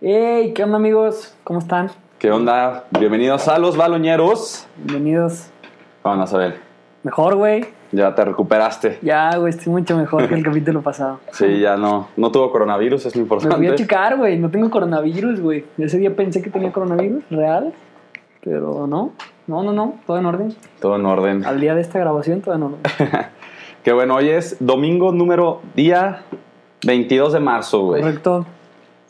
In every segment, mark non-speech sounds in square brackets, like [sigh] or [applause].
Hey, ¿qué onda amigos? ¿Cómo están? ¿Qué onda? Bienvenidos a los baloñeros. Bienvenidos. Vamos a ver. Mejor, güey. Ya te recuperaste. Ya, güey, estoy mucho mejor que el [laughs] capítulo pasado. Sí, ya no. No tuvo coronavirus, es lo Me importante. fui a checar, güey. No tengo coronavirus, güey. Ese día pensé que tenía coronavirus real, pero no. No, no, no. Todo en orden. Todo en orden. Al día de esta grabación, todo en orden. [laughs] Qué bueno, hoy es domingo número día 22 de marzo, güey. Correcto.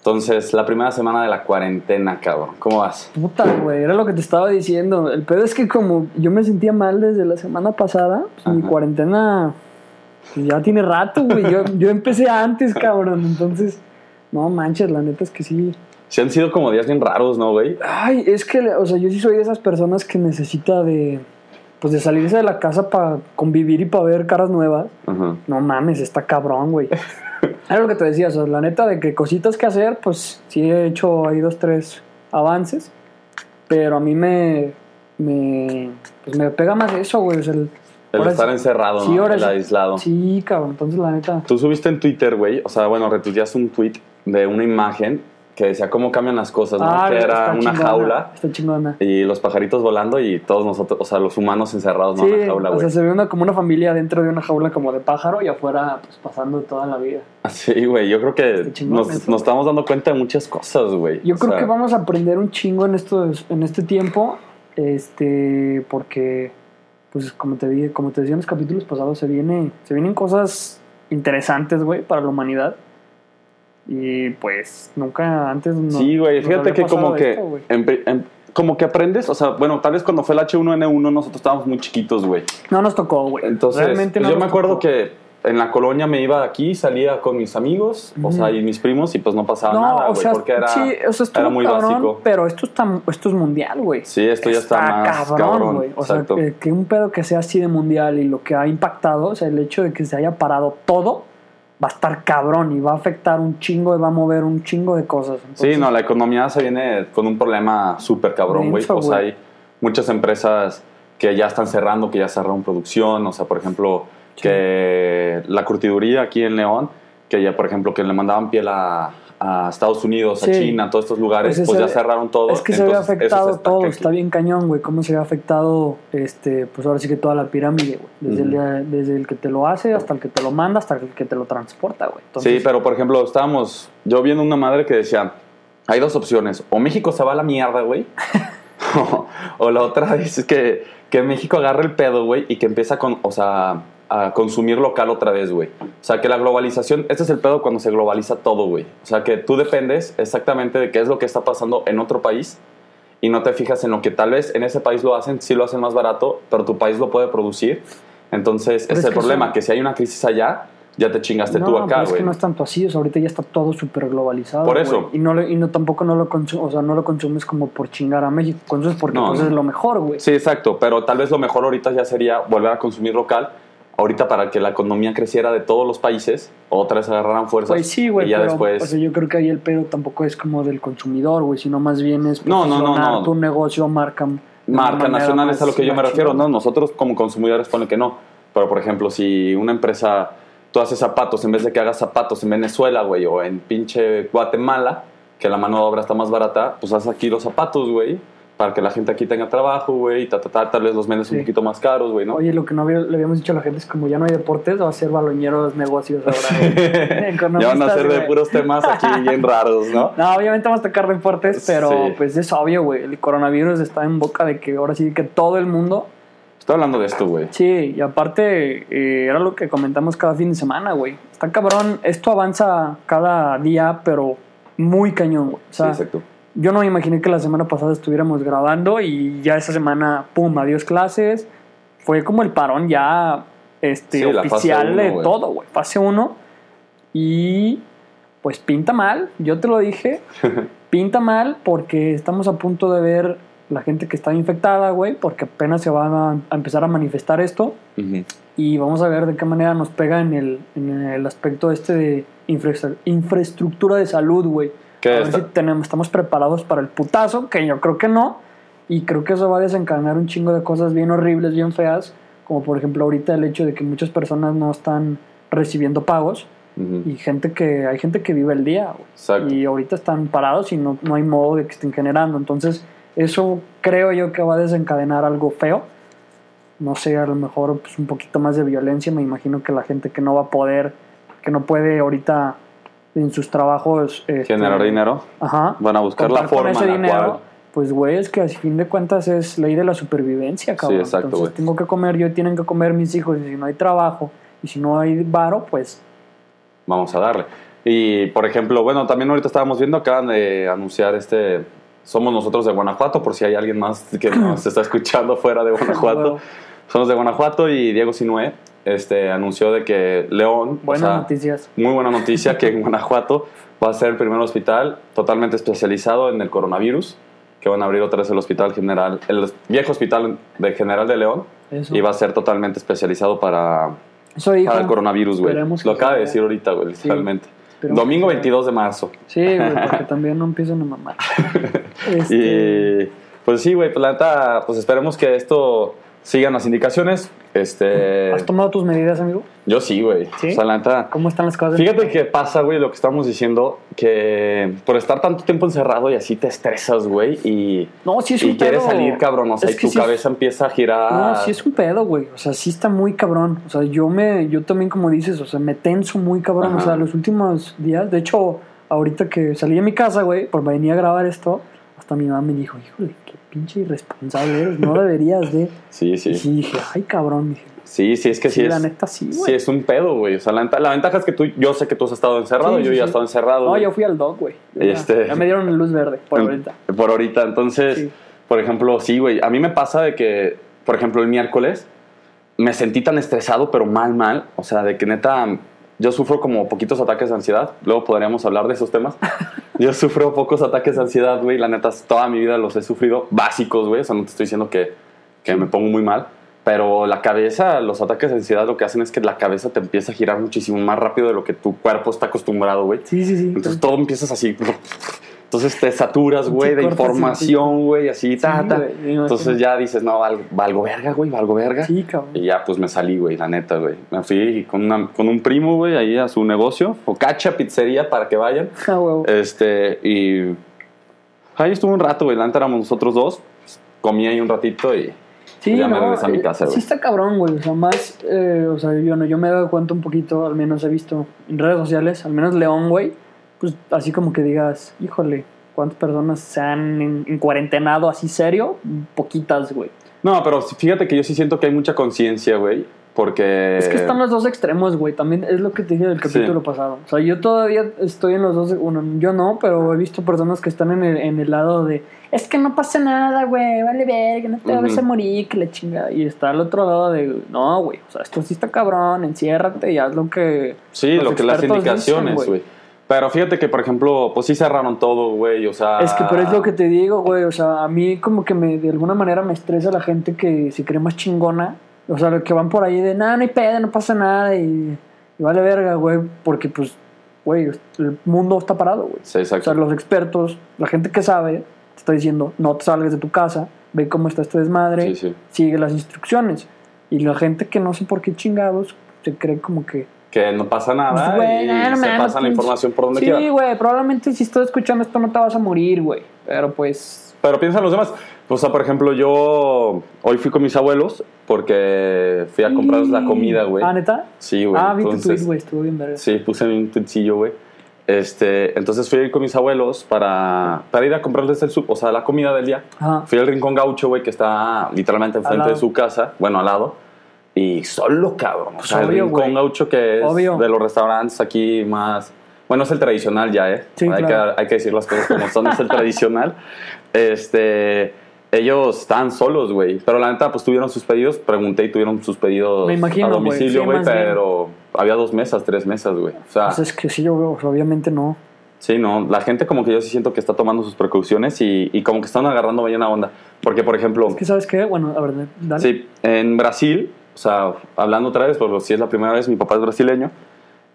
Entonces, la primera semana de la cuarentena, cabrón. ¿Cómo vas? Puta, güey, era lo que te estaba diciendo. El pedo es que como yo me sentía mal desde la semana pasada, pues mi cuarentena pues, ya tiene rato, güey. Yo, [laughs] yo empecé antes, cabrón. Entonces, no manches, la neta es que sí. Sí han sido como días bien raros, ¿no, güey? Ay, es que, o sea, yo sí soy de esas personas que necesita de, pues de salirse de la casa para convivir y para ver caras nuevas. No mames, está cabrón, güey. [laughs] Era lo que te decía, o sea, la neta de que cositas que hacer, pues sí he hecho ahí dos, tres avances, pero a mí me, me, pues me pega más eso, güey. o sea, el- estar encerrado, sí, ¿no? El sí- aislado. Sí, cabrón, entonces la neta. Tú subiste en Twitter, güey, o sea, bueno, retuiteaste un tweet de una imagen que decía cómo cambian las cosas, ¿no? Ah, que era una chingona, jaula Está chingona. y los pajaritos volando y todos nosotros, o sea, los humanos encerrados ¿no? Sí, en la jaula, o güey. sea, se ve una, como una familia dentro de una jaula como de pájaro y afuera, pues pasando toda la vida. [laughs] Sí, güey, yo creo que chingón nos, eso, nos estamos dando cuenta de muchas cosas, güey. Yo O creo sea, que vamos a aprender un chingo en estos, en este tiempo, este, porque, pues como te dije, como te decía en los capítulos pasados, se viene, se vienen cosas interesantes, güey, para la humanidad. Y pues nunca antes no- Sí, güey, fíjate que como que, esto, como que aprendes, o sea, bueno, tal vez cuando fue el H1N1 nosotros estábamos muy chiquitos, güey. no nos tocó, güey. Entonces, Realmente pues no yo me acuerdo tocó. que en la colonia me iba aquí, salía con mis amigos, o sea, y mis primos, y pues no pasaba No, nada, o güey, sea, porque era, sí, o sea, era muy cabrón, básico. pero esto está, esto es mundial, güey. Sí, esto ya está, más cabrón. güey. O sea, que, que un pedo que sea así de mundial y lo que ha impactado, o sea, el hecho de que se haya parado todo, va a estar cabrón y va a afectar un chingo y va a mover un chingo de cosas. Sí, no, la economía se viene con un problema súper cabrón, güey. O sea, hay muchas empresas que ya están cerrando, que ya cerraron producción. O sea, por ejemplo, que la curtiduría aquí en León, que ya, por ejemplo, que le mandaban piel a, a Estados Unidos, a. China, a todos estos lugares, Pues pues, ya cerraron todo. Es que se eso afectado todo, aquí. está bien cañón, güey. Cómo se ve afectado, este, pues ahora sí que toda la pirámide, güey. Desde, el, desde el que te lo hace hasta el que te lo manda, hasta el que te lo transporta, güey. Entonces, Sí, pero por ejemplo, estábamos yo viendo una madre que decía, hay dos opciones, o México se va a la mierda, güey, [laughs] o, o la otra [laughs] es que, que México agarre el pedo, güey, y que empieza con, o sea, a consumir local otra vez, güey. O sea, que la globalización, este es el pedo cuando se globaliza todo, güey. O sea, que tú dependes exactamente de qué es lo que está pasando en otro país y no te fijas en lo que tal vez en ese país lo hacen, sí lo hacen más barato, pero tu país lo puede producir. Entonces, ese es el que problema, eso- que si hay una crisis allá, ya te chingaste no, tú acá, pero es güey. que no es tanto así, o sea, ahorita ya está todo súper globalizado. Por eso. güey. Y, no, y no tampoco no lo, o sea, no lo consumes como por chingar a México, consumes porque No, pues, no. es lo mejor, güey. Sí, exacto, pero tal vez lo mejor ahorita ya sería volver a consumir local. Ahorita para que la economía creciera de todos los países, otra vez agarraran fuerzas. Pues sí, güey, Y ya pero después. o sea, yo creo que ahí el pedo tampoco es como del consumidor, güey, sino más bien es No, no, no, posicionar no. tu negocio, marca. marca nacional es a lo que yo me refiero. No, nosotros como consumidores ponen que no. Pero por ejemplo, si una empresa, tú haces zapatos, en vez de que hagas zapatos en Venezuela, güey, o en pinche Guatemala, que la mano de obra está más barata, pues haz aquí los zapatos, güey, para que la gente aquí tenga trabajo, güey, y ta, ta, ta, tal vez los vendes Sí. un poquito más caros, güey, ¿no? Oye, lo que no había- le habíamos dicho a la gente es como ya no hay deportes, va a ser baloñeros negocios ahora. [laughs] güey. ya van a ser de puros temas aquí [laughs] bien raros, ¿no? No, obviamente vamos a tocar deportes, pero Sí. pues es obvio, güey. El coronavirus está en boca de que ahora sí que todo el mundo. Estoy hablando de esto, güey. Sí, y aparte eh, era lo que comentamos cada fin de semana, güey. Está cabrón, esto avanza cada día, pero muy cañón, güey. O Sí, exacto. Yo no me imaginé que la semana pasada estuviéramos grabando y ya esa semana, pum, adiós clases. Fue como el parón ya este, Sí, oficial uno, de todo, güey. Fase 1. Y pues pinta mal, yo te lo dije. [laughs] pinta mal porque estamos a punto de ver la gente que está infectada, güey, porque apenas se va a, empezar a manifestar esto. Y vamos a ver de qué manera nos pega en el, en el aspecto este de infra- infraestructura de salud, güey. ¿Qué A ver si tenemos, estamos preparados para el putazo, que yo creo que no. Y creo que eso va a desencadenar un chingo de cosas bien horribles, bien feas. Como por ejemplo ahorita el hecho de que muchas personas no están recibiendo pagos. Ujú. Y gente que, hay gente que vive el día. Y ahorita están parados y no, no hay modo de que estén generando. Entonces, eso creo yo que va a desencadenar algo feo. No sé, a lo mejor pues, un poquito más de violencia. Me imagino que la gente que no va a poder, que no puede ahorita en sus trabajos... este, Generar dinero. Ajá. Van a buscar la forma ese en la dinero, cual- Pues, güey, es que a fin de cuentas es ley de la supervivencia, cabrón. exacto, Entonces, güey. tengo que comer yo, tienen que comer mis hijos. Y si no hay trabajo y si no hay varo, pues Vamos a darle. Y, por ejemplo, bueno, también ahorita estábamos viendo, acaban de anunciar este... Somos nosotros de Guanajuato, por si hay alguien más que nos [coughs] está escuchando fuera de Guanajuato. Somos de Guanajuato y Diego Sinué este, anunció de que León... o buenas sea, noticias. Muy buena noticia que en [laughs] Guanajuato va a ser el primer hospital totalmente especializado en el coronavirus, que van a abrir otra vez el hospital general, el viejo hospital de General de León, Eso. y va a ser totalmente especializado para, el coronavirus, güey. Lo acaba de decir ahorita, güey, literalmente. Domingo que sea. 22 de marzo. Sí, güey, [laughs] porque también no empiezan a mamar. [laughs] Este, Y pues sí, güey, pues la neta, pues esperemos que esto sigan las indicaciones. Este, ¿Has tomado tus medidas, amigo? yo sí, güey. ¿Sí? O sea, la neta, ¿Cómo están las cosas? Fíjate que pasa, güey, lo que estamos diciendo, que por estar tanto tiempo encerrado y así te estresas, güey, y, No, sí es y un quieres pedo. salir, cabrón, o sea, Es y tu sí- cabeza empieza a girar. No, sí es un pedo, güey. O sea, sí está muy cabrón. O sea, yo me, yo también, como dices, o sea, me tenso muy cabrón. Ajá. O sea, los últimos días, de hecho, ahorita que salí de mi casa, güey, por venir a grabar esto, hasta mi mamá me dijo, híjole, qué pinche irresponsable eres, no deberías de. [laughs] Sí, Y sí. sí dije, ay, cabrón, dije. Sí, sí, es que sí, Sí, la es. neta sí, Sí, güey. es un pedo, güey. O sea, la, la ventaja es que tú, yo sé que tú has estado encerrado, Sí, yo sí, ya he sí. estado encerrado. No, güey. yo fui al dog, güey. Ya- Este- Ya me dieron luz verde por ahorita. Por ahorita, entonces, Sí. por ejemplo, sí, güey. A mí me pasa de que, por ejemplo, el miércoles me sentí tan estresado, pero mal, mal. O sea, de que neta, yo sufro como poquitos ataques de ansiedad. Luego podríamos hablar de esos temas. [laughs] yo sufro pocos ataques de ansiedad, güey. La neta, toda mi vida los he sufrido básicos, güey. O sea, no te estoy diciendo que, que me pongo muy mal. Pero la cabeza, los ataques de ansiedad lo que hacen es que la cabeza te empieza a girar muchísimo más rápido de lo que tu cuerpo está acostumbrado, güey. Sí, sí, sí. Entonces todo empiezas así. Entonces te saturas, güey, de información, güey, así, ta, Sí, ta. Entonces ya dices, no, valgo, valgo verga, güey, valgo verga. Sí, cabrón. Y ya, pues me salí, güey, la neta, güey. Me fui con, una- con un primo, güey, ahí a su negocio, Focacha Pizzería, para que vayan. [laughs] Ah, huevo. Este, y ahí estuve un rato, güey. La neta éramos nosotros dos. Comí ahí un ratito y Sí, ya me regresé a mi eh, casa, Sí güey. está cabrón, güey. O sea, más, eh, o sea, yo, no, yo me he dado cuenta un poquito, al menos he visto en redes sociales, al menos León, güey, pues así como que digas, híjole, ¿cuántas personas se han en, en cuarentenado así serio? Poquitas, güey. No, pero fíjate que yo sí siento que hay mucha conciencia, güey. Porque. Es que están los dos extremos, güey. También es lo que te dije del capítulo Sí. pasado. O sea, yo todavía estoy en los dos. Bueno, yo no, pero he visto personas que están en el, en el lado de. Es que no pasa nada, güey. Vale ver, que no te vas Ujú. a morir, que la chingada. Y está al otro lado de. No, güey. O sea, esto sí está cabrón. Enciérrate y haz lo que. Sí, lo que las indicaciones, güey. Pero fíjate que, por ejemplo, pues sí cerraron todo, güey. O sea. Es que, pero es lo que te digo, güey. O sea, a mí como que me, de alguna manera me estresa la gente que se cree más chingona. O sea, que van por ahí de, nada, no hay pedo, no pasa nada. Y, y vale verga, güey. Porque, pues, güey, el mundo está parado, güey. Sí, O exacto. sea, los expertos, la gente que sabe, te está diciendo, no te salgas de tu casa, ve cómo está este desmadre, Sí, sí. sigue las instrucciones. Y la gente que no sé por qué chingados se cree como que... Que no pasa nada Pues, güey, y no, no se mames, pasa la pinche- información por donde Sí, quiera. güey, probablemente si estás escuchando esto no te vas a morir, güey. Pero pues... Pero piensa en los demás. O sea, por ejemplo, yo hoy fui con mis abuelos porque fui a comprarles la comida, güey. Ah, ¿neta? Sí, güey. ah, viste tu tweet, güey, estuvo bien verga. Sí, puse un tuitcillo, güey. Este, entonces fui a ir con mis abuelos para, para ir a comprarles el sub, o sea, la comida del día. Ajá. Fui al Rincón Gaucho, güey, que está literalmente enfrente de su casa, bueno, al lado. Y solo, cabrón. O sea, el Obvio, Rincón güey. Gaucho que es Obvio. de los restaurantes aquí más... Bueno, es el tradicional ya, ¿eh? Sí, hay, claro. que, hay que decir las cosas como son, es el tradicional. [laughs] Este... Ellos estaban solos, güey. Pero la neta, pues tuvieron sus pedidos. Pregunté y tuvieron sus pedidos Me imagino, a güey. domicilio, Sí, güey. bien. pero había dos mesas, tres mesas, güey. O sea, Pues es que sí, yo veo, obviamente no. Sí, no, la gente como que yo sí siento que está tomando sus precauciones y, y como que están agarrando bien la onda. Porque, por ejemplo, Es que, ¿sabes qué? Bueno, a ver, dale. sí, en Brasil, o sea, hablando otra vez, porque si es la primera vez, mi papá es brasileño,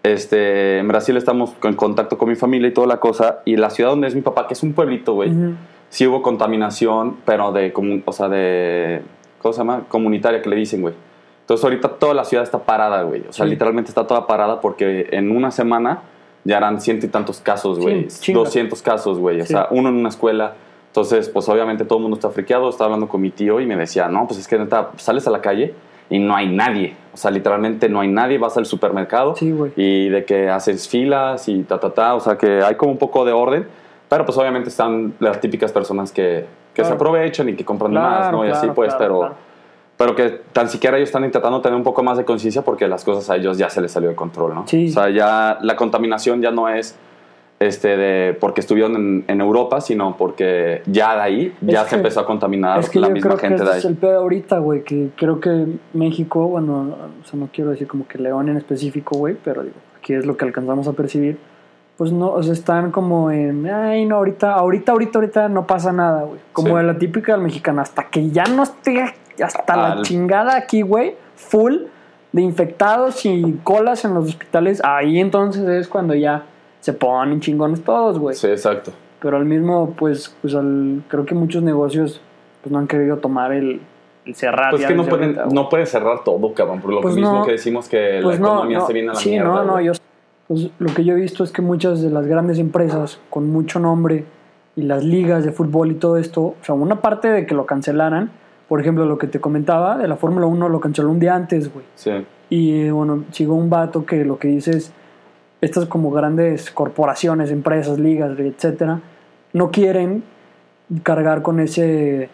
este, en Brasil estamos en contacto con mi familia y toda la cosa, y la ciudad donde es mi papá, que es un pueblito, güey, Ujú. sí hubo contaminación, pero de, o sea, de, ¿cómo se llama? Comunitaria que le dicen, güey. Entonces ahorita toda la ciudad está parada, güey. O sea, Sí. literalmente está toda parada porque en una semana ya eran ciento y tantos casos, güey. Sí, chinga. 200 casos, güey. O Sí. sea, uno en una escuela. Entonces, pues obviamente todo el mundo está friqueado. Estaba hablando con mi tío y me decía, no, pues es que neta, sales a la calle y no hay nadie. O sea, literalmente no hay nadie. Vas al supermercado Sí, y de que haces filas y ta, ta, ta. O sea, que hay como un poco de orden. Pero pues obviamente están las típicas personas que, que se Claro. aprovechan y que compran de más, Claro, ¿no? Y así claro, pues, claro, pero... claro. Pero que tan siquiera ellos están intentando tener un poco más de conciencia porque las cosas a ellos ya se les salió de control, ¿no? Sí. O sea, ya la contaminación ya no es este de porque estuvieron en, en Europa, sino porque ya de ahí ya Es se que- empezó a contaminar Es que la yo misma creo que gente ese de es ahí. el pedo ahorita, güey, que creo que México, bueno, o sea, no quiero decir como que León en específico, güey, pero digo, aquí es lo que alcanzamos a percibir, pues no, o sea, están como en, ay, no, ahorita, ahorita, ahorita, ahorita no pasa nada, güey. Como Sí. la típica del mexicano, hasta que ya no esté hasta la Al- chingada aquí, güey, full de infectados y colas en los hospitales, ahí entonces es cuando ya se ponen chingones todos, güey Sí, exacto. pero al mismo pues pues al, creo que muchos negocios pues no han querido tomar el, el cerrar Pues que no pueden, ahorita, no pueden cerrar todo, cabrón, por lo Pues mismo no. que decimos que Pues la no, economía no, se viene a la sí mierda. no no güey. yo pues, lo que yo he visto es que muchas de las grandes empresas con mucho nombre y las ligas de fútbol y todo esto o sea una parte de que lo cancelaran por ejemplo lo que te comentaba de la Fórmula 1 lo canceló un día antes güey Sí, y bueno, sigo un vato que lo que dice es, estas como grandes corporaciones, empresas, ligas, etcétera, no quieren cargar con ese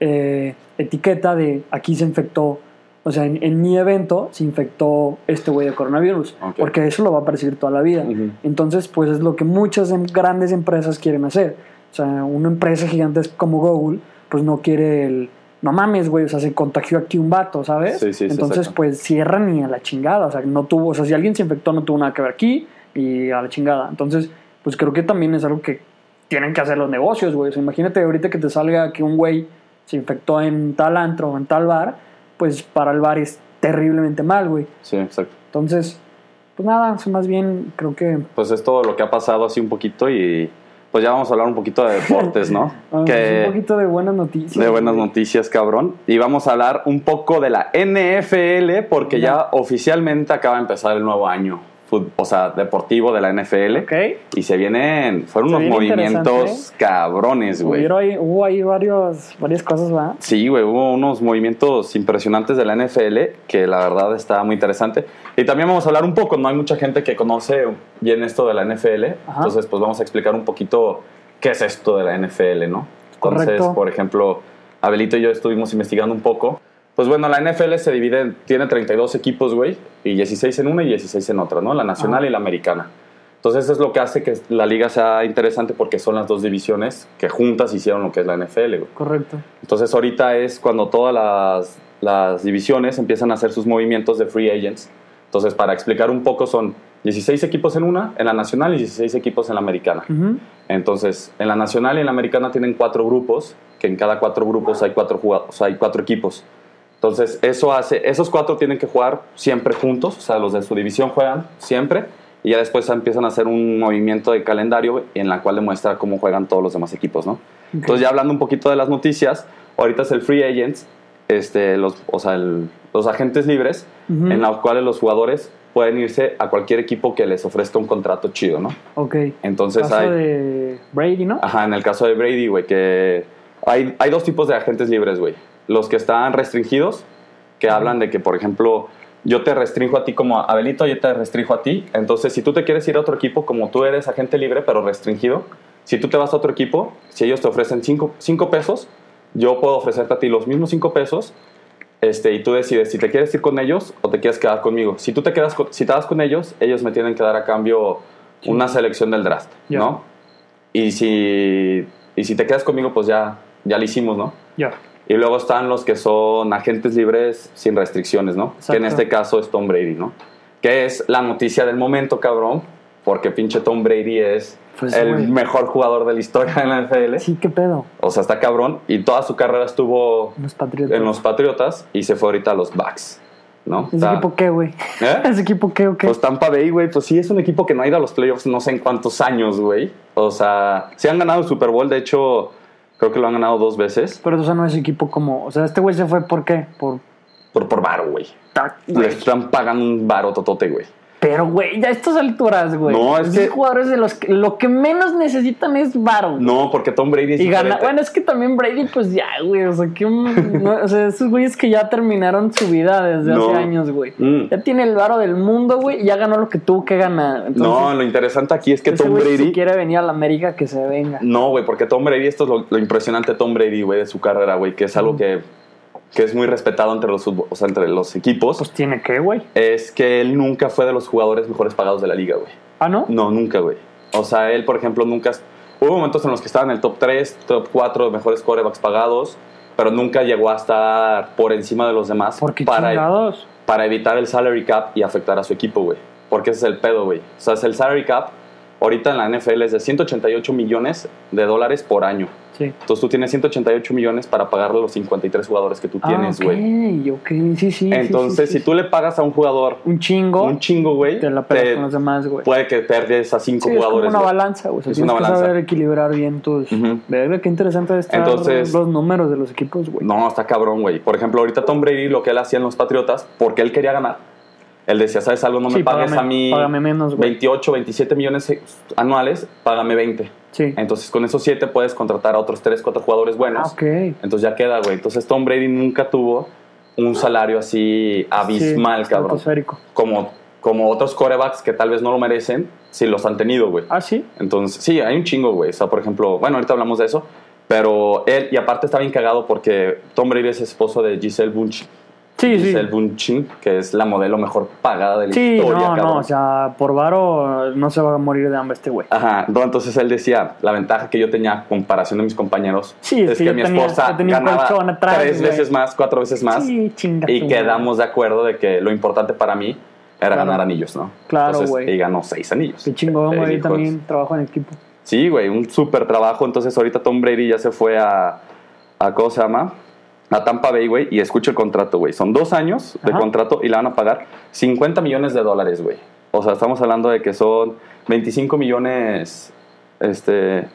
eh, etiqueta de aquí se infectó, o sea, en, en mi evento se infectó este güey de coronavirus, porque eso lo va a percibir toda la vida. Entonces, pues es lo que muchas em- grandes empresas quieren hacer. O sea, una empresa gigante como Google, pues no quiere el... No mames, güey, o sea, se contagió aquí un vato, ¿sabes? Sí, sí, sí, Entonces, pues cierran y a la chingada. O sea, no tuvo, o sea, si alguien se infectó, no tuvo nada que ver aquí y a la chingada. Entonces, pues creo que también es algo que tienen que hacer los negocios, güey. O sea, imagínate ahorita que te salga que un güey se infectó en tal antro o en tal bar, pues para el bar es terriblemente mal, güey. sí, exacto. Entonces, pues nada, más bien creo que Pues es todo lo que ha pasado así un poquito y pues ya vamos a hablar un poquito de deportes, ¿no? vamos, [laughs] que un poquito de buenas noticias. de buenas noticias, cabrón. Y vamos a hablar un poco de la NFL porque ya oficialmente acaba de empezar el nuevo año, o sea, deportivo de la NFL. Y se vienen, fueron Se unos viene movimientos cabrones, güey. Hubo ahí varios, varias cosas, ¿verdad? Sí, güey, hubo unos movimientos impresionantes de la NFL que la verdad está muy interesante. Y también vamos a hablar un poco, no hay mucha gente que conoce bien esto de la NFL, Ajá. entonces pues vamos a explicar un poquito qué es esto de la NFL, ¿no? Entonces, Correcto. por ejemplo, Abelito y yo estuvimos investigando un poco. Pues bueno, la NFL se divide, en- tiene 32 equipos, güey, y 16 en una y 16 en otra, ¿no? La nacional Ajá. y la americana. Entonces eso es lo que hace que la liga sea interesante porque son las dos divisiones que juntas hicieron lo que es la NFL, güey. Correcto. Entonces ahorita es cuando todas las, las divisiones empiezan a hacer sus movimientos de free agents. Entonces para explicar un poco son 16 equipos en una, en la nacional y 16 equipos en la americana. Entonces en la nacional y en la americana tienen cuatro grupos, que en cada cuatro grupos hay cuatro, jugadores, o sea, hay cuatro equipos. Entonces eso hace, esos cuatro tienen que jugar siempre juntos, o sea, los de su división juegan siempre y ya después empiezan a hacer un movimiento de calendario en la cual demuestra cómo juegan todos los demás equipos, ¿no? Entonces ya hablando un poquito de las noticias, ahorita es el free agents, este, los, o sea, el- los agentes libres, en los cuales los jugadores pueden irse a cualquier equipo que les ofrezca un contrato chido, ¿no? Ok. Entonces Caso hay... de Brady, ¿no? Ajá, en el caso de Brady, güey, que hay, hay dos tipos de agentes libres, güey. Los que están restringidos, que hablan de que, por ejemplo, yo te restringo a ti como Abelito, yo te restringo a ti. Entonces, si tú te quieres ir a otro equipo, como tú eres agente libre, pero restringido, si tú te vas a otro equipo, si ellos te ofrecen 5 pesos, yo puedo ofrecerte a ti los mismos 5 pesos este, y tú decides si te quieres ir con ellos o te quieres quedar conmigo. Si tú te quedas con, si te vas con ellos, ellos me tienen que dar a cambio una selección del draft. ¿no? Y si, y si te quedas conmigo, pues ya, ya lo hicimos, ¿no? Ya. Y luego están los que son agentes libres sin restricciones, ¿no? Que en Exacto. este caso es Tom Brady, ¿no? Que es la noticia del momento, cabrón, porque pinche Tom Brady es Pues, el mejor jugador de la historia en la NFL. Sí, qué pedo. O sea, está cabrón. Y toda su carrera estuvo Los en los Patriotas y se fue ahorita a los Bucks, ¿no? ¿Ese Está- equipo qué, güey? ¿Eh? [laughs] ¿Ese equipo qué o qué? Pues Tampa Bay, güey, pues sí es un equipo que no ha ido a los playoffs no sé en cuántos años, güey. O sea, sí han ganado el Super Bowl, de hecho, creo que lo han ganado dos veces. Pero o sea, no es equipo como... O sea, este güey se fue ¿por qué? Por... Por, por varo, güey. Le están pagando un varo totote, güey. Pero, güey, ya a estas alturas, güey. No, es Esos que- jugadores de los que lo que menos necesitan es varo. No, porque Tom Brady es Y gana. Bueno, es que también Brady, pues ya, güey. O sea, que no, o sea, esos güeyes que ya terminaron su vida desde No. hace años, güey. Mm. Ya tiene el varo del mundo, güey, y ya ganó lo que tuvo que ganar. Entonces, No, lo interesante aquí es que Tom Brady... Si quiere venir a la América, que se venga. No, güey, porque Tom Brady, esto es lo, lo impresionante de Tom Brady, güey, de su carrera, güey, que es algo que, que es muy respetado entre los, o sea, entre los equipos, Pues tiene que, güey. es que él nunca fue de los jugadores mejores pagados de la liga, güey. Ah, ¿no? No, nunca, güey. O sea, él, por ejemplo, nunca... Hubo momentos en los que estaba en el top 3, top 4 de mejores corebacks pagados, pero nunca llegó a estar por encima de los demás Porque para, chingados. para evitar el salary cap y afectar a su equipo, güey. Porque ese es el pedo, güey. O sea, es el salary cap ahorita en la NFL es de 188 millones de dólares por año. Sí. Entonces tú tienes 188 millones para pagarle a los 53 jugadores que tú tienes, ah, güey. ok, ok, sí, sí. Entonces, sí, sí, si tú le pagas a un jugador Un chingo, un chingo, güey, te la pegas te- con los demás, güey. puede que perdes a cinco Sí, es jugadores. una balanza, güey. O sea, Es tienes una que balanza. saber equilibrar bien tus... Ujú. Verga, qué interesante estar Entonces- los números de los equipos, güey. No, está cabrón, güey. Por ejemplo, ahorita Tom Brady, lo que él hacía en los Patriotas, porque él quería ganar, él decía, ¿sabes algo? No me Sí, pagues págame- a mí págame menos, güey. 28, 27 millones anuales, págame 20. Sí. Entonces, con esos 7 puedes contratar a otros 3, 4 jugadores Ah, buenos. ok. Entonces ya queda, güey. Entonces Tom Brady nunca tuvo un salario así abismal, Sí, cabrón. Como, como otros corebacks que tal vez no lo merecen, si los han tenido, güey. Ah, sí. Entonces, sí, hay un chingo, güey. O sea, por ejemplo, bueno, ahorita hablamos de eso, pero él, y aparte está bien cagado porque Tom Brady es esposo de Giselle Bunch. Sí, sí. Giselle Bündchen, que es la modelo mejor pagada de la Sí, historia, no, cabrón. no, o sea, por varo no se va a morir de hambre este güey. Ajá, no, entonces él decía, la ventaja que yo tenía comparación de mis compañeros Sí, es es que mi tenía- esposa tenía ganaba atrás, tres güey. veces más, cuatro veces más, Sí, chinga y quedamos de acuerdo de que lo importante para mí era Claro. ganar anillos, ¿no? Claro, Entonces, güey. Y ganó seis anillos. Qué chingón, güey. También trabajo en equipo. Sí, güey, un súper trabajo. Entonces ahorita Tom Brady ya se fue a, a ¿cómo se llama? A Tampa Bay, güey, y escucha el contrato, güey. Son dos años de Ajá. contrato y le van a pagar 50 millones de dólares, güey. O sea, estamos hablando de que son 25 millones, este,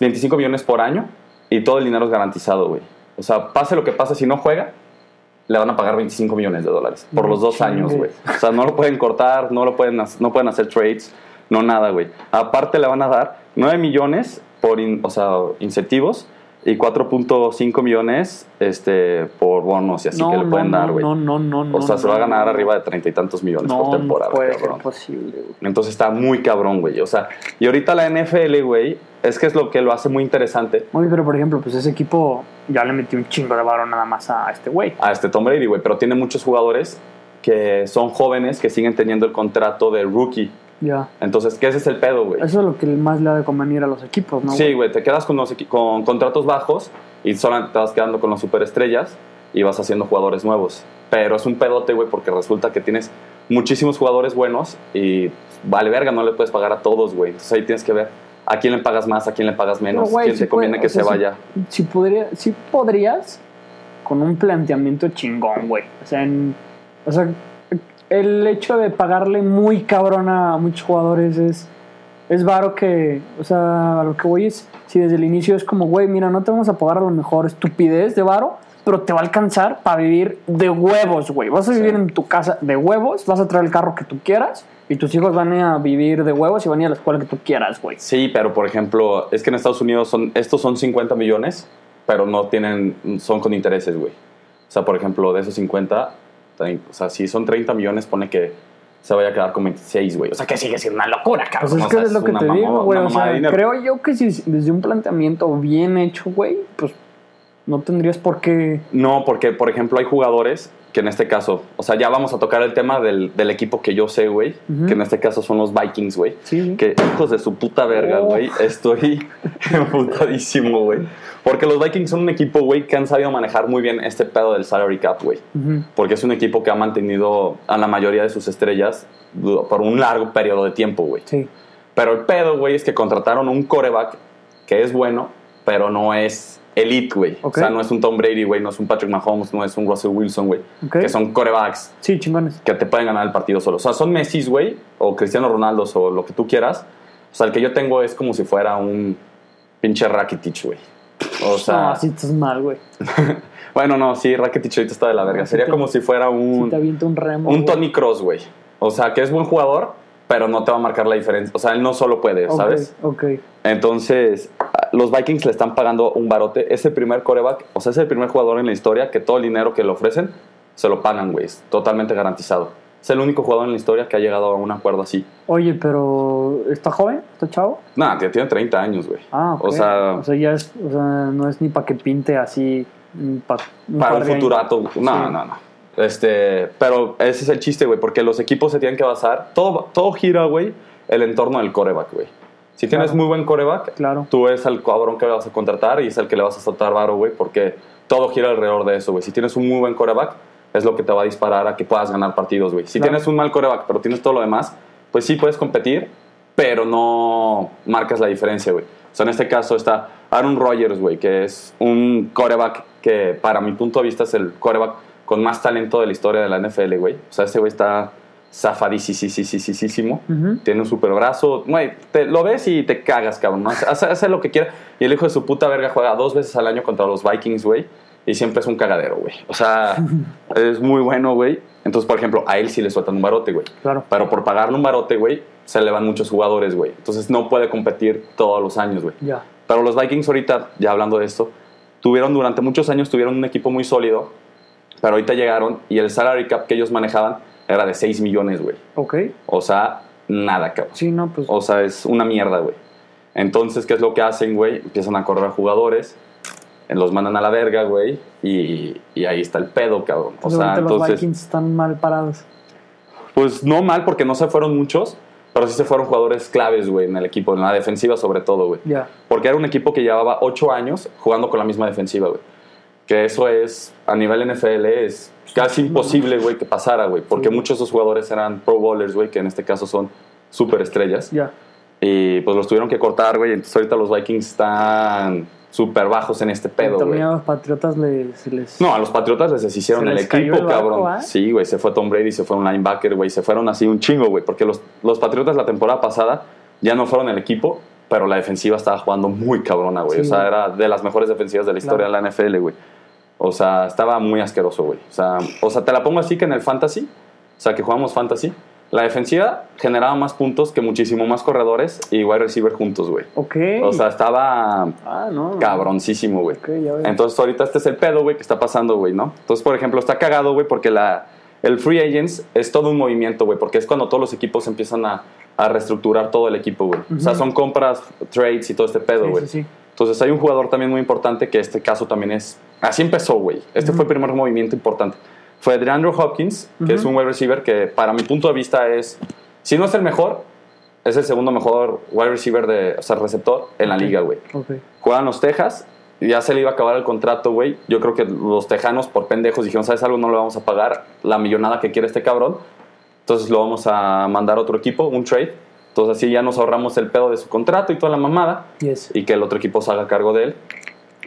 25 millones por año y todo el dinero es garantizado, güey. O sea, pase lo que pase, si no juega, le van a pagar 25 millones de dólares por No los dos años, güey. O sea, no lo pueden cortar, no lo pueden, no pueden hacer trades, no nada, güey. Aparte le van a dar 9 millones por, in- o sea, incentivos y 4.5 millones este, por bonos y así no, que le no, pueden dar, güey. no, no, no, no. o sea, se va a ganar arriba de treinta y tantos millones por temporada, no puede ser cabrón. posible, güey. Entonces está muy cabrón, güey. O sea, y ahorita la NFL, güey, es que es lo que lo hace muy interesante Oye, pero por ejemplo, pues ese equipo ya le metió un chingo de varo nada más a este güey. a este Tom Brady, güey. Pero tiene muchos jugadores que son jóvenes que siguen teniendo el contrato de rookie. Ya. Entonces, ¿qué ese es el pedo, güey? Eso es lo que más le ha de convenir a los equipos, ¿no? Sí, güey, te quedas con, los con contratos bajos y solamente te vas quedando con los superestrellas y vas haciendo jugadores nuevos. Pero es un pedote, güey, porque resulta que tienes muchísimos jugadores buenos y vale verga, no le puedes pagar a todos, güey. Entonces ahí tienes que ver a quién le pagas más, a quién le pagas menos, Pero, güey, quién sí te conviene puede- que o sea, se vaya. Si, podría, si podrías con un planteamiento chingón, güey. O sea, en- o sea, el hecho de pagarle muy cabrón a muchos jugadores es, es varo que, o sea, a lo que voy es, si desde el inicio es como, güey, mira, no te vamos a pagar a lo mejor estupidez de varo, pero te va a alcanzar para vivir de huevos, güey. Vas a vivir Sí. en tu casa de huevos, vas a traer el carro que tú quieras y tus hijos van a vivir de huevos y van a ir a la escuela que tú quieras, güey. Sí, pero por ejemplo, es que en Estados Unidos son, estos son 50 millones, pero no tienen, son con intereses, güey. O sea, por ejemplo, de esos 50, o sea, si son 30 millones, pone que se vaya a quedar con 26, güey. O sea, que sigue siendo una locura, cabrón. Pues es O que sea, es lo que te mamada- digo, güey. O sea, creo yo que si desde un planteamiento bien hecho, güey, pues no tendrías por qué. No, porque, por ejemplo, hay jugadores que en este caso, o sea, ya vamos a tocar el tema del, del equipo que yo sé, güey, Ujú. que en este caso son los Vikings, güey. Sí. Que hijos de su puta verga, Oh. güey. Estoy [laughs] emputadísimo, güey. Porque los Vikings son un equipo, güey, que han sabido manejar muy bien este pedo del salary cap, güey. Ujú. Porque es un equipo que ha mantenido a la mayoría de sus estrellas por un largo periodo de tiempo, güey. Sí. Pero el pedo, güey, es que contrataron un coreback que es bueno, pero no es elite, güey. O sea, no es un Tom Brady, güey, no es un Patrick Mahomes, no es un Russell Wilson, güey. Ok. Que son corebacks Sí, chingones. que te pueden ganar el partido solo. O sea, son Messi, güey, o Cristiano Ronaldo, o lo que tú quieras. O sea, el que yo tengo es como si fuera un pinche Rakitic, güey. O [laughs] sea, no, así estás mal, güey. [laughs] bueno, no, sí, Rakitic ahorita está de la verga. Si Sería te- como si fuera Si un, te avienta un remo. un. Tony Cross, güey. O sea, que es buen jugador, pero no te va a marcar la diferencia. O sea, él no solo puede, ¿sabes? Ok. Entonces, los Vikings le están pagando un barote. Es el primer coreback, o sea, es el primer jugador en la historia que todo el dinero que le ofrecen se lo pagan, güey. Es totalmente garantizado. Es el único jugador en la historia que ha llegado a un acuerdo así. Oye, pero ¿está joven? ¿Está chavo? Nada, tiene 30 años, güey. Ah, ok. O sea- o sea, ya es, o sea, no es ni para que pinte así pa- un Para par un futurato. No, Sí. no, no. Este, pero ese es el chiste, güey, porque los equipos se tienen que basar. Todo, todo gira, güey, el entorno del coreback, güey. Si tienes Claro. muy buen coreback, Claro. tú eres el cabrón que vas a contratar y es el que le vas a soltar varo, güey, porque todo gira alrededor de eso, güey. Si tienes un muy buen coreback, es lo que te va a disparar a que puedas ganar partidos, güey. Si Claro. tienes un mal coreback, pero tienes todo lo demás, pues sí puedes competir, pero no marcas la diferencia, güey. O sea, en este caso está Aaron Rodgers, güey, que es un coreback que, para mi punto de vista, es el coreback con más talento de la historia de la NFL, güey. O sea, ese güey está zafadísimo. Ujú. Tiene un super brazo. Güey, te, lo ves y te cagas, cabrón. ¿no? Hace, lo que quiera. Y el hijo de su puta verga juega dos veces al año contra los Vikings, güey. Y siempre es un cagadero, güey. O sea, [laughs] es muy bueno, güey. Entonces, por ejemplo, a él sí le sueltan un barote, güey. Claro. Pero por pagarle un barote, güey, se le van muchos jugadores, güey. Entonces no puede competir todos los años, güey. Ya. Pero los Vikings ahorita, ya hablando de esto, tuvieron durante muchos años tuvieron un equipo muy sólido, pero ahorita llegaron y el salary cap que ellos manejaban era de 6 millones, güey. Ok. O sea, nada, cabrón. Sí, no, pues. O sea, es una mierda, güey. Entonces, ¿qué es lo que hacen, güey? Empiezan a correr a jugadores, los mandan a la verga, güey, y, y ahí está el pedo, cabrón. O pues sea, ahorita los entonces, Vikings están mal parados. pues no mal porque no se fueron muchos, pero sí se fueron jugadores claves, güey, en el equipo, en la defensiva sobre todo, güey. Ya. Porque era un equipo que llevaba ocho años jugando con la misma defensiva, güey. Que eso es, a nivel NFL, es casi imposible, güey, que pasara, güey. Porque Sí. muchos de esos jugadores eran pro bowlers, güey, que en este caso son super estrellas. Ya. Y pues los tuvieron que cortar, güey. Entonces ahorita los Vikings están súper bajos en este pedo, güey. También a los Patriotas les. les... No, a los Patriotas les deshicieron Se el les equipo, el barco, cabrón. ¿ah? Sí, güey, se fue Tom Brady, se fue un linebacker, güey. Se fueron así un chingo, güey. Porque los, los Patriotas la temporada pasada ya no fueron el equipo, pero la defensiva estaba jugando muy cabrona, güey. Sí, o sea, güey. era de las mejores defensivas de la historia Claro. de la NFL, güey. O sea, estaba muy asqueroso, güey. O sea, o sea, te la pongo así que en el fantasy, o sea, que jugamos fantasy, la defensiva generaba más puntos que muchísimo más corredores y wide receiver juntos, güey. Ok. O sea, estaba Ah, no. cabroncísimo, güey. Ok, ya veo. Entonces ahorita este es el pedo, güey, que está pasando, güey, ¿no? Entonces, por ejemplo, está cagado, güey, porque la, el free agents es todo un movimiento, güey, porque es cuando todos los equipos empiezan a, a reestructurar todo el equipo, güey. O sea, son compras, trades y todo este pedo, Sí, güey. sí, sí. Entonces hay un jugador también muy importante que este caso también es... Así empezó, güey. Este Ujú. fue el primer movimiento importante. Fue de Andrew Hopkins, que es Ujú. un wide receiver que para mi punto de vista es... Si no es el mejor, es el segundo mejor wide receiver de... O sea, receptor en la liga, güey Ok. juegan los Texas. y Ya se le iba a acabar el contrato, güey. Yo creo que los tejanos, por pendejos, dijeron: ¿Sabes algo? No le vamos a pagar la millonada que quiere este cabrón. Entonces lo vamos a mandar a otro equipo, un trade. Entonces así ya nos ahorramos el pedo de su contrato y toda la mamada. Yes. Y que el otro equipo se haga cargo de él.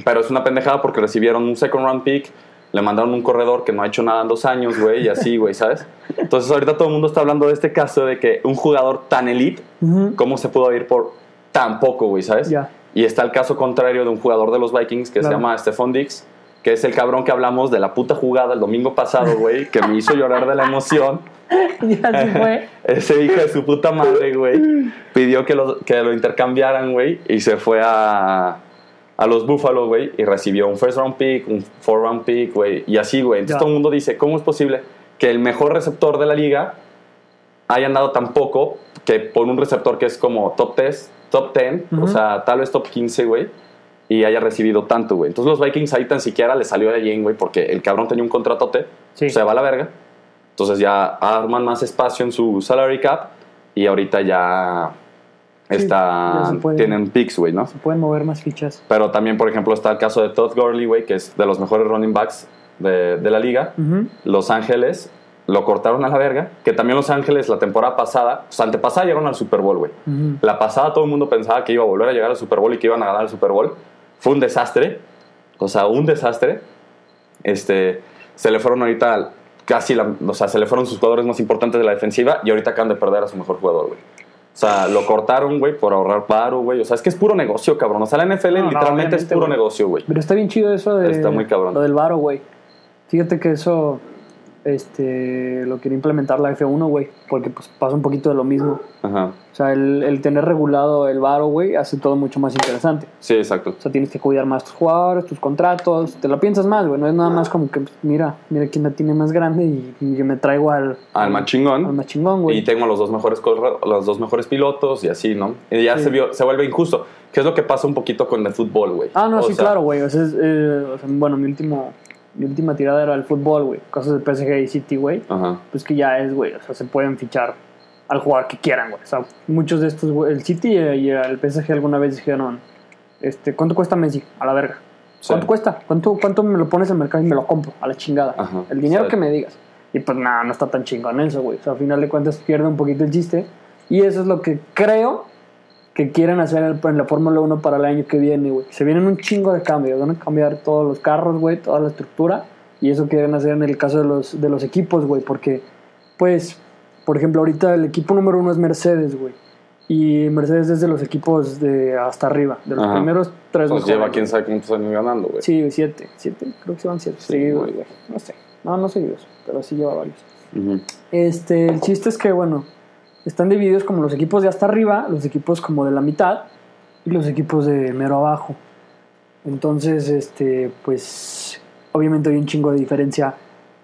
Pero es una pendejada porque recibieron un second round pick. Le mandaron un corredor que no ha hecho nada en dos años, güey. Y así, güey, ¿sabes? Entonces ahorita todo el mundo está hablando de este caso de que un jugador tan elite Ujú. ¿Cómo se pudo ir por tan poco, güey, sabes? Ya. Y está el caso contrario de un jugador de los Vikings que se Claro. llama Stephon Dix, que es el cabrón que hablamos de la puta jugada el domingo pasado, güey, que me hizo llorar de la emoción. [laughs] ya se fue. [laughs] Ese hijo de su puta madre, güey, pidió que lo, que lo intercambiaran, güey, y se fue a, a los Buffalo, güey, y recibió un first round pick, un four round pick, güey, y así, güey. Entonces Ya. todo el mundo dice, ¿cómo es posible que el mejor receptor de la liga hayan dado tan poco que por un receptor que es como top 10, top 10, o sea, tal vez top 15, güey, y haya recibido tanto, güey. Entonces los Vikings ahí tan siquiera le salió de allí, güey, porque el cabrón tenía un contratote, Sí. se va a la verga. Entonces ya arman más espacio en su salary cap y ahorita ya Sí, está, ya se puede. tienen picks, güey, ¿no? Se pueden mover más fichas. Pero también, por ejemplo, está el caso de Todd Gurley, güey, que es de los mejores running backs de, de la liga. Los Ángeles lo cortaron a la verga. Que también Los Ángeles la temporada pasada, o sea, antepasada llegaron al Super Bowl, güey. La pasada todo el mundo pensaba que iba a volver a llegar al Super Bowl y que iban a ganar el Super Bowl. Fue un desastre. O sea, un desastre. Este, se le fueron ahorita casi, la- o sea, se le fueron sus jugadores más importantes de la defensiva y ahorita acaban de perder a su mejor jugador, güey. O sea, lo cortaron, güey, por ahorrar paro, güey. O sea, es que es puro negocio, cabrón. O sea, la NFL No, no, literalmente es puro negocio, güey. Pero está bien chido eso de. Está muy cabrón. Lo del varo, güey. Fíjate que eso. Este. Lo quiere implementar la F1, güey. Porque pues pasa un poquito de lo mismo. Ajá. O sea, el, el tener regulado el varo, güey, hace todo mucho más interesante. Sí, exacto. O sea, tienes que cuidar más tus jugadores, tus contratos. Te lo piensas más, güey. No es nada más como que, pues, mira, mira quién la tiene más grande y, yo me traigo al. Al más chingón. Al más chingón, güey. Y tengo a los dos mejores los dos mejores pilotos y así, ¿no? Y ya Sí. se, vio, se vuelve injusto. ¿Qué es lo que pasa un poquito con el fútbol, güey? Ah, no, O sí, sea, claro, güey. O sea, eh, o sea, bueno, mi último. Mi última tirada era el fútbol, güey. Cosas de PSG y City, güey. Pues que ya es, güey. O sea, se pueden fichar al jugador que quieran, güey. O sea, muchos de estos, güey. El City y el PSG alguna vez dijeron: este, ¿Cuánto cuesta Messi? A la verga. Sí. ¿Cuánto cuesta? ¿Cuánto, ¿Cuánto me lo pones el mercado y me lo compro? A la chingada. Ajá. El dinero Sí. que me digas. Y pues nada, no está tan chingón eso, güey. O sea, al final de cuentas pierde un poquito el chiste. Y eso es lo que creo que quieren hacer en la Fórmula 1 para el año que viene, güey. Se vienen un chingo de cambios. Van a cambiar todos los carros, güey, toda la estructura. Y eso quieren hacer en el caso de los, de los equipos, güey. Porque, pues, por ejemplo, ahorita el equipo número uno es Mercedes, güey. Y Mercedes es de los equipos de hasta arriba. De los Ajá. primeros tres Pues lleva quién sabe cuántos años ganando, güey. Sí, siete. Siete, creo que se van siete. Sí, seguidos, güey. No sé. No, no seguidos, pero sí lleva varios. Ujú. Este, el chiste es que, bueno, están divididos como los equipos de hasta arriba, los equipos como de la mitad y los equipos de mero abajo. Entonces, este, pues, obviamente hay un chingo de diferencia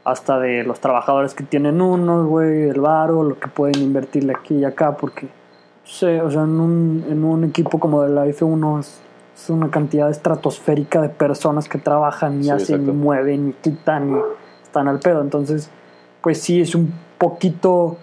hasta de los trabajadores que tienen unos, güey, el varo, lo que pueden invertirle aquí y acá, porque, sé, o sea, en un, en un equipo como de la F1 es, es una cantidad estratosférica de personas que trabajan y Sí, hacen exacto. y mueven y quitan y están al pedo. Entonces, pues sí, es un poquito,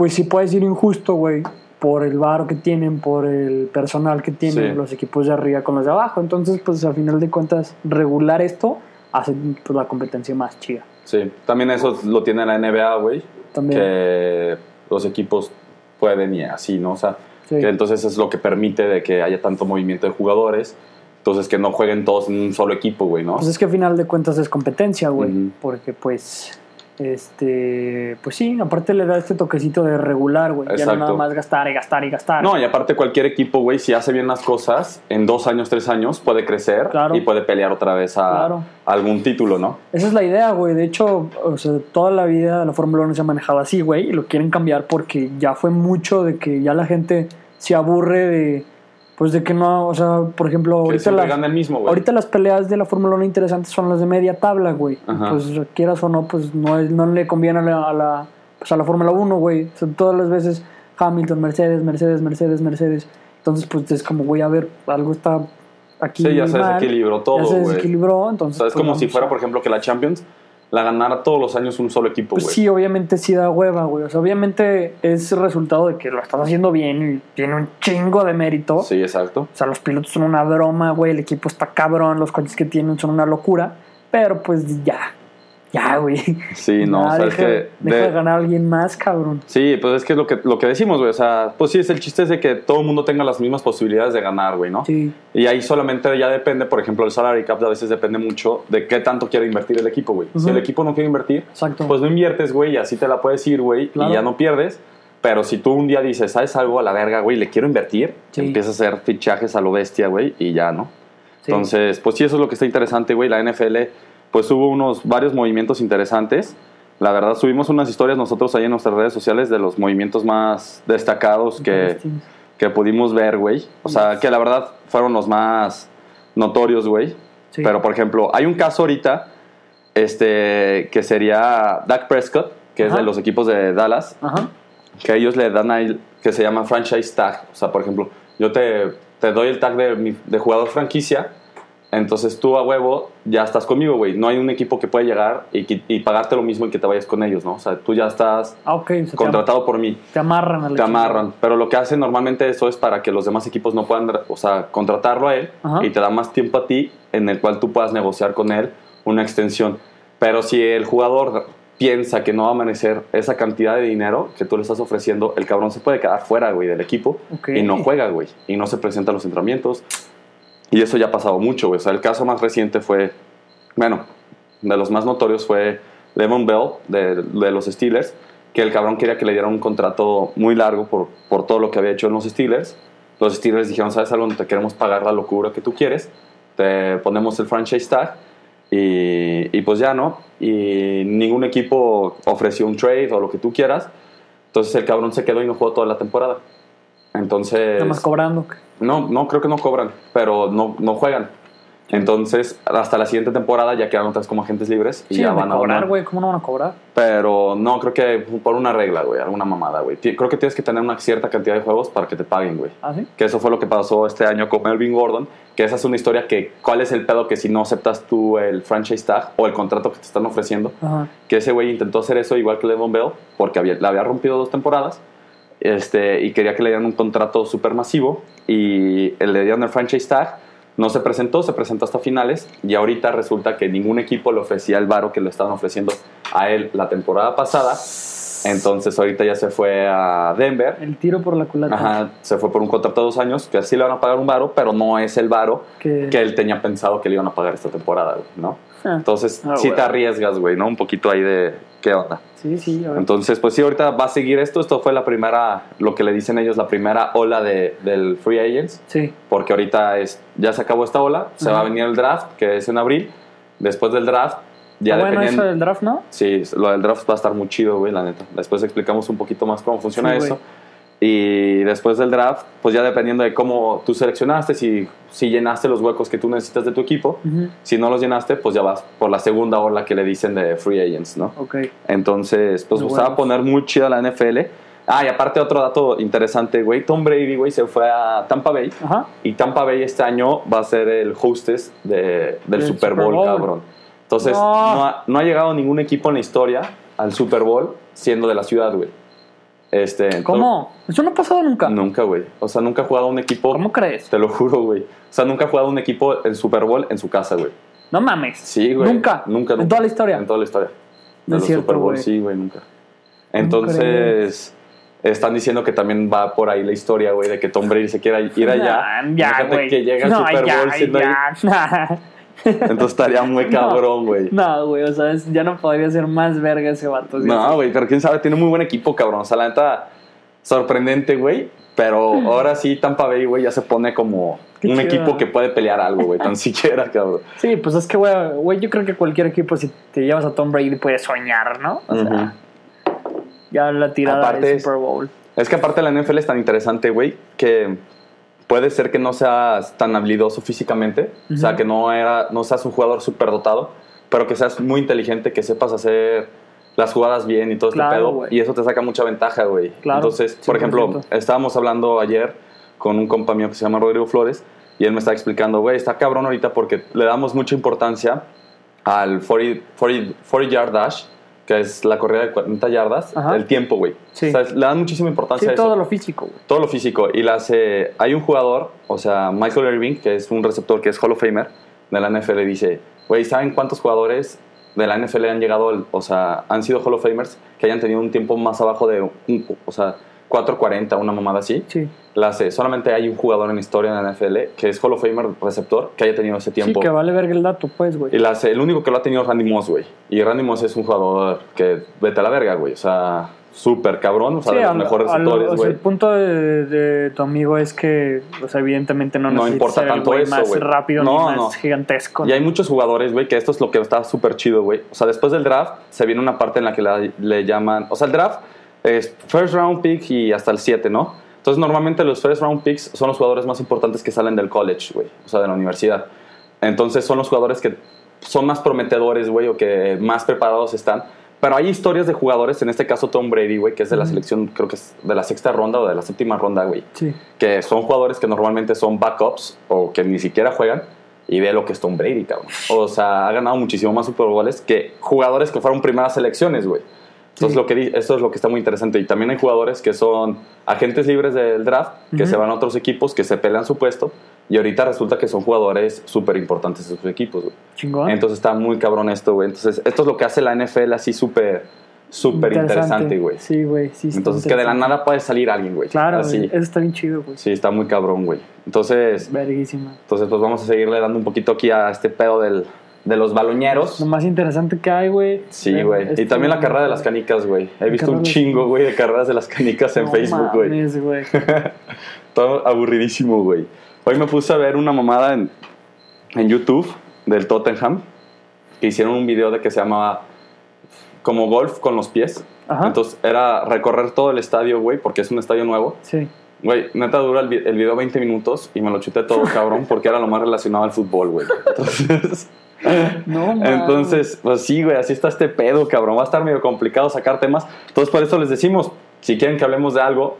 pues sí puede ser injusto, güey, por el varo que tienen, por el personal que tienen Sí. los equipos de arriba con los de abajo. Entonces, pues al final de cuentas, regular esto hace pues, la competencia más chida. Sí. También eso lo tiene la NBA, güey. También. Que los equipos pueden y así, ¿no? O sea, Sí. que entonces es lo que permite de que haya tanto movimiento de jugadores. Entonces que no jueguen todos en un solo equipo, güey, ¿no? Pues es que al final de cuentas es competencia, güey. Porque pues, este, pues sí, aparte le da este toquecito de regular, güey. Ya no nada más gastar y gastar y gastar. No, y aparte cualquier equipo, güey, si hace bien las cosas, en dos años, tres años, puede crecer Claro. y puede pelear otra vez a, Claro. a algún título, ¿no? Esa es la idea, güey. De hecho, o sea, toda la vida la Fórmula 1 se ha manejado así, güey. Y lo quieren cambiar porque ya fue mucho de que ya la gente se aburre de, pues de que no, o sea, por ejemplo, ahorita las, el mismo, ahorita las peleas de la Fórmula 1 interesantes son las de media tabla, güey. Pues quieras o no, pues no, es- no le conviene a la, a la, pues, a la Fórmula 1, güey. O sea, todas las veces Hamilton, Mercedes, Mercedes, Mercedes, Mercedes. Entonces, pues es como, güey, a ver, algo está aquí. Sí, ya se desequilibró todo, Ya se desequilibró, O entonces. sea, es pues, como si fuera, por ejemplo, que la Champions la ganara todos los años un solo equipo, Pues güey. sí, obviamente sí da hueva, güey. O sea, obviamente es resultado de que lo estás haciendo bien y tiene un chingo de mérito. Sí, exacto. O sea, los pilotos son una broma, güey. El equipo está cabrón, los coches que tienen son una locura. Pero pues ya, ya, güey. Sí, [laughs] no, Ya, o sea, es deja, que... deja de- de ganar a alguien más, cabrón. Sí, pues es que es lo que, lo que decimos, güey. O sea, pues sí, es el chiste es de que todo el mundo tenga las mismas posibilidades de ganar, güey, ¿no? Sí, Y ahí solamente ya depende, por ejemplo, el salary cap a veces depende mucho de qué tanto quiere invertir el equipo, güey. Si Ujú. el equipo no quiere invertir, exacto. pues no inviertes, güey, y así te la puedes ir, güey, Claro. y ya no pierdes. Pero si tú un día dices, ¿sabes algo a la verga, güey? Le quiero invertir, Sí. empiezas a hacer fichajes a lo bestia, güey, y ya, ¿no? Sí. Entonces, pues sí, eso es lo que está interesante, güey. La NFL, pues hubo unos varios movimientos interesantes. La verdad, subimos unas historias nosotros ahí en nuestras redes sociales de los movimientos más destacados que, que pudimos ver, güey. O sea, que la verdad fueron los más notorios, güey. Sí. Pero, por ejemplo, hay un caso ahorita este, que sería Dak Prescott, que es de los equipos de Dallas, Ajá. que ellos le dan ahí, que se llama franchise tag. O sea, por ejemplo, yo te, te doy el tag de, mi- de jugador franquicia, entonces tú a huevo ya estás conmigo, güey. No hay un equipo que pueda llegar y, pagarte lo mismo y que te vayas con ellos, ¿no? O sea, tú ya estás Ah, contratado por mí te amarran a la te amarran. Pero lo que hacen normalmente eso es para que los demás equipos no puedan, o sea, contratarlo a él Ajá. y te da más tiempo a ti en el cual tú puedas negociar con él una extensión. Pero si el jugador piensa que no va a amanecer esa cantidad de dinero que tú le estás ofreciendo, el cabrón se puede quedar fuera, güey, del equipo y no juega, güey, y no se presenta a los entrenamientos. Y eso ya ha pasado mucho. O sea, el caso más reciente fue, bueno, de los más notorios fue Lemon Bell de, de los Steelers, que el cabrón quería que le dieran un contrato muy largo por, por todo lo que había hecho en los Steelers. Los Steelers dijeron, ¿sabes algo? Te queremos pagar la locura que tú quieres. Te ponemos el franchise tag. Y, y pues ya, ¿no? Y ningún equipo ofreció un trade o lo que tú quieras. Entonces el cabrón se quedó y no jugó toda la temporada. Entonces... Nada más cobrando. No, no, creo que no cobran, pero no, no juegan. Entonces, hasta la siguiente temporada ya quedan otras como agentes libres y Sí, ya van a cobrar, güey. ¿Cómo no van a cobrar? Pero no, creo que por una regla, güey, alguna mamada, güey. Creo que tienes que tener una cierta cantidad de juegos para que te paguen, güey. ¿Ah, sí? Que eso fue lo que pasó este año con Melvin Gordon, que esa es una historia que, ¿cuál es el pedo que si no aceptas tú el franchise tag o el contrato que te están ofreciendo? Ajá. que ese güey intentó hacer eso igual que Levon Bell, porque había, le había rompido dos temporadas este, y quería que le dieran un contrato súper masivo y le dieron el franchise tag. No se presentó, se presentó hasta finales y ahorita resulta que ningún equipo le ofrecía el varo que le estaban ofreciendo a él la temporada pasada. Entonces ahorita ya se fue a Denver. El tiro por la culata. Ajá, se fue por un contrato de dos años, que así le van a pagar un varo, pero no es el varo Que... que él tenía pensado que le iban a pagar esta temporada, ¿no? Ah, Entonces, Ah, sí te güey. arriesgas, güey, ¿no? Un poquito ahí de qué onda. Sí, sí. Entonces, pues sí, ahorita va a seguir esto. Esto fue la primera, lo que le dicen ellos, la primera ola de, del Free Agents. Sí. Porque ahorita es, ya se acabó esta ola, se Ajá. va a venir el draft, que es en abril. Después del draft, ya Ah, bueno, eso del draft, ¿no? Sí, lo del draft va a estar muy chido, güey, la neta. Después explicamos un poquito más cómo funciona Sí, güey. Y después del draft, pues ya dependiendo de cómo tú seleccionaste, si, si llenaste los huecos que tú necesitas de tu equipo, Ujú. si no los llenaste, pues ya vas por la segunda ola que le dicen de free agents, ¿no? Ok. Entonces, pues Muy se va a buenos. poner muy chida la NFL. Ah, y aparte otro dato interesante, güey. Tom Brady, güey, se fue a Tampa Bay. Ajá. Y Tampa Bay este año va a ser el hostess de- del Super Super Bowl, Bowl. cabrón. Entonces, No. no. ha, no ha llegado ningún equipo en la historia al Super Bowl siendo de la ciudad, güey. Este, ¿Cómo? Eso no ha pasado nunca. Nunca, güey. O sea, nunca ha jugado un equipo. ¿Cómo crees? Te lo juro, güey. O sea, nunca ha jugado un equipo en Super Bowl en su casa, güey. No mames. Sí, güey. Nunca. Nunca, nunca. En toda la historia. En toda la historia. No es cierto, Super Bowl, sí, güey, nunca. Entonces, están diciendo que también va por ahí la historia, güey, de que Tom Brady se quiera ir [laughs] allá. Nah, ya, güey. que llega al no, ya, ahí. [laughs] Entonces estaría muy [laughs] cabrón, güey. No, güey, o sea, es- ya no podría ser más verga ese vato. ¿sí? No, güey, pero quién sabe, tiene muy buen equipo, cabrón. O sea, la neta, sorprendente, güey. Pero [laughs] ahora sí, Tampa Bay, güey, ya se pone como Qué un chido. equipo que puede pelear algo, güey, tan [laughs] siquiera, cabrón. Sí, pues es que, güey, yo creo que cualquier equipo, si te llevas a Tom Brady, puede soñar, ¿no? O sea, ya la tirada Aparte es- Super Bowl. Es que aparte la NFL es tan interesante, güey, que puede ser que no seas tan habilidoso físicamente, o sea, que no, era, no seas un jugador súper dotado, pero que seas muy inteligente, que sepas hacer las jugadas bien y todo Claro, este pedo, güey. y eso te saca mucha ventaja, güey. Claro, Entonces, por ejemplo, 100%. estábamos hablando ayer con un compa mío que se llama Rodrigo Flores, y él me está explicando, güey, está cabrón ahorita porque le damos mucha importancia al 40, 40, 40 yard dash, que es la corrida de 40 yardas, Ajá. el tiempo, güey. Sí. O sea, le dan muchísima importancia Sí, a eso todo lo físico, güey. todo lo físico. Y la hace. Hay un jugador, o sea, Michael Irving, que es un receptor que es Hall of Famer de la NFL, dice: Güey, ¿saben cuántos jugadores de la NFL han llegado, o sea, han sido Hall of Famers que hayan tenido un tiempo más abajo de, un, o sea, 4.40, una mamada así? Sí. La hace. Solamente hay un jugador en historia de la NFL que es Hall of Famer receptor que haya tenido ese Sí, tiempo. que vale verga el dato, pues, güey. Y la hace, el único que lo ha tenido es Randy Moss, güey. Y Randy Moss es un jugador que vete a la verga, güey. O sea, súper cabrón, o sea, Sí, de los al- mejores receptores, o sea, güey. el punto de, de tu amigo es que, o sea, evidentemente no, No importa ser el tanto güey eso, más güey. rápido No, ni más no. gigantesco. Y hay muchos jugadores, güey, que esto es lo que está súper chido, güey. O sea, después del draft se viene una parte en la que la- le llaman... O sea, el draft es first round pick y hasta el 7, ¿no? Entonces, normalmente los first round picks son los jugadores más importantes que salen del college, güey. O sea, de la universidad. Entonces, son los jugadores que son más prometedores, güey, o que más preparados están. Pero hay historias de jugadores, en este caso Tom Brady, güey, que es de la selección, creo que es de la sexta ronda o de la séptima ronda, güey Sí. que son jugadores que normalmente son backups o que ni siquiera juegan y ve lo que es Tom Brady, cabrón. O sea, ha ganado muchísimo más Super Bowls que jugadores que fueron primeras selecciones, güey. Entonces, lo que, esto es lo que está muy interesante. Y también hay jugadores que son agentes libres del draft, que se van a otros equipos, que se pelean su puesto, y ahorita resulta que son jugadores súper importantes en sus equipos, güey. Chingón. Entonces está muy cabrón esto, güey. Entonces, esto es lo que hace la NFL así súper, súper interesante, güey. Sí, güey. Sí, Entonces, que de la nada puede salir alguien, güey. Claro, Así. eso está bien chido, güey. Sí, está muy cabrón, güey. Entonces, Verguísima. entonces, pues vamos a seguirle dando un poquito aquí a este pedo del, de los baloñeros. Lo más interesante que hay, güey. Sí, Ver güey. Y este- también la carrera de las canicas, güey. He visto un chingo, güey, de carreras de las canicas en No Facebook, güey. [laughs] Todo aburridísimo, güey. Hoy me puse a ver una mamada en, en YouTube del Tottenham. Que hicieron un video de que se llamaba como golf con los pies. Ajá. Entonces era recorrer todo el estadio, güey, porque es un estadio nuevo. Sí. Güey, neta dura el video 20 minutos y me lo chuté todo, [laughs] cabrón, porque era lo más relacionado al fútbol, güey. Entonces, [laughs] [laughs] No, entonces, pues sí, güey, así está este pedo, cabrón. Va a estar medio complicado sacar temas. Entonces, por eso les decimos, si quieren que hablemos de algo,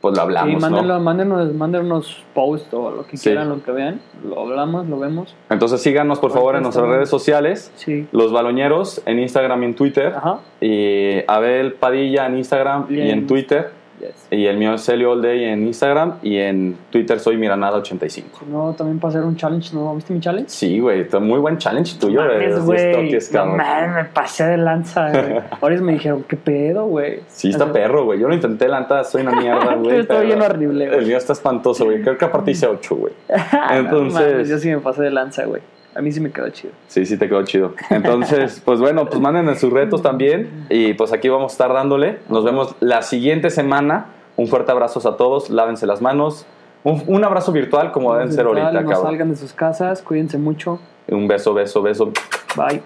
pues lo hablamos, Sí, ¿no? mándenlo, mándenos, mándenos post o lo que Sí. quieran, lo que vean. Lo hablamos, lo vemos. Entonces síganos, por favor, en nuestras redes sociales. Sí. Los Baloñeros en Instagram y en Twitter. Ajá. Y Abel Padilla en Instagram y en Twitter. Yes. Y el mío es Celio All Day en Instagram. Y en Twitter soy Miranada85. Si no, también para hacer un challenge, ¿no? ¿Viste mi challenge? Sí, güey, está muy buen challenge tuyo. Mames, güey. No mames, me pasé de lanza, [laughs] güey. Ahora me dijeron, ¿qué pedo, güey? Sí, está O sea, perro, güey. Yo lo intenté, la neta, soy una mierda, [laughs] güey. Pero bien horrible, güey. El mío está espantoso, güey. Creo que aparte hice 8, güey. [laughs] Entonces. Entonces- yo sí me pasé de lanza, güey. A mí sí me quedó chido. Sí, sí, te quedó chido. Entonces, [laughs] pues bueno, pues manden sus retos también. Y pues aquí vamos a estar dándole. Nos vemos la siguiente semana. Un fuerte abrazo a todos. Lávense las manos. Un, un abrazo virtual como deben ser ahorita, no cabrón. salgan de sus casas, cuídense mucho. Un beso, beso, beso. Bye.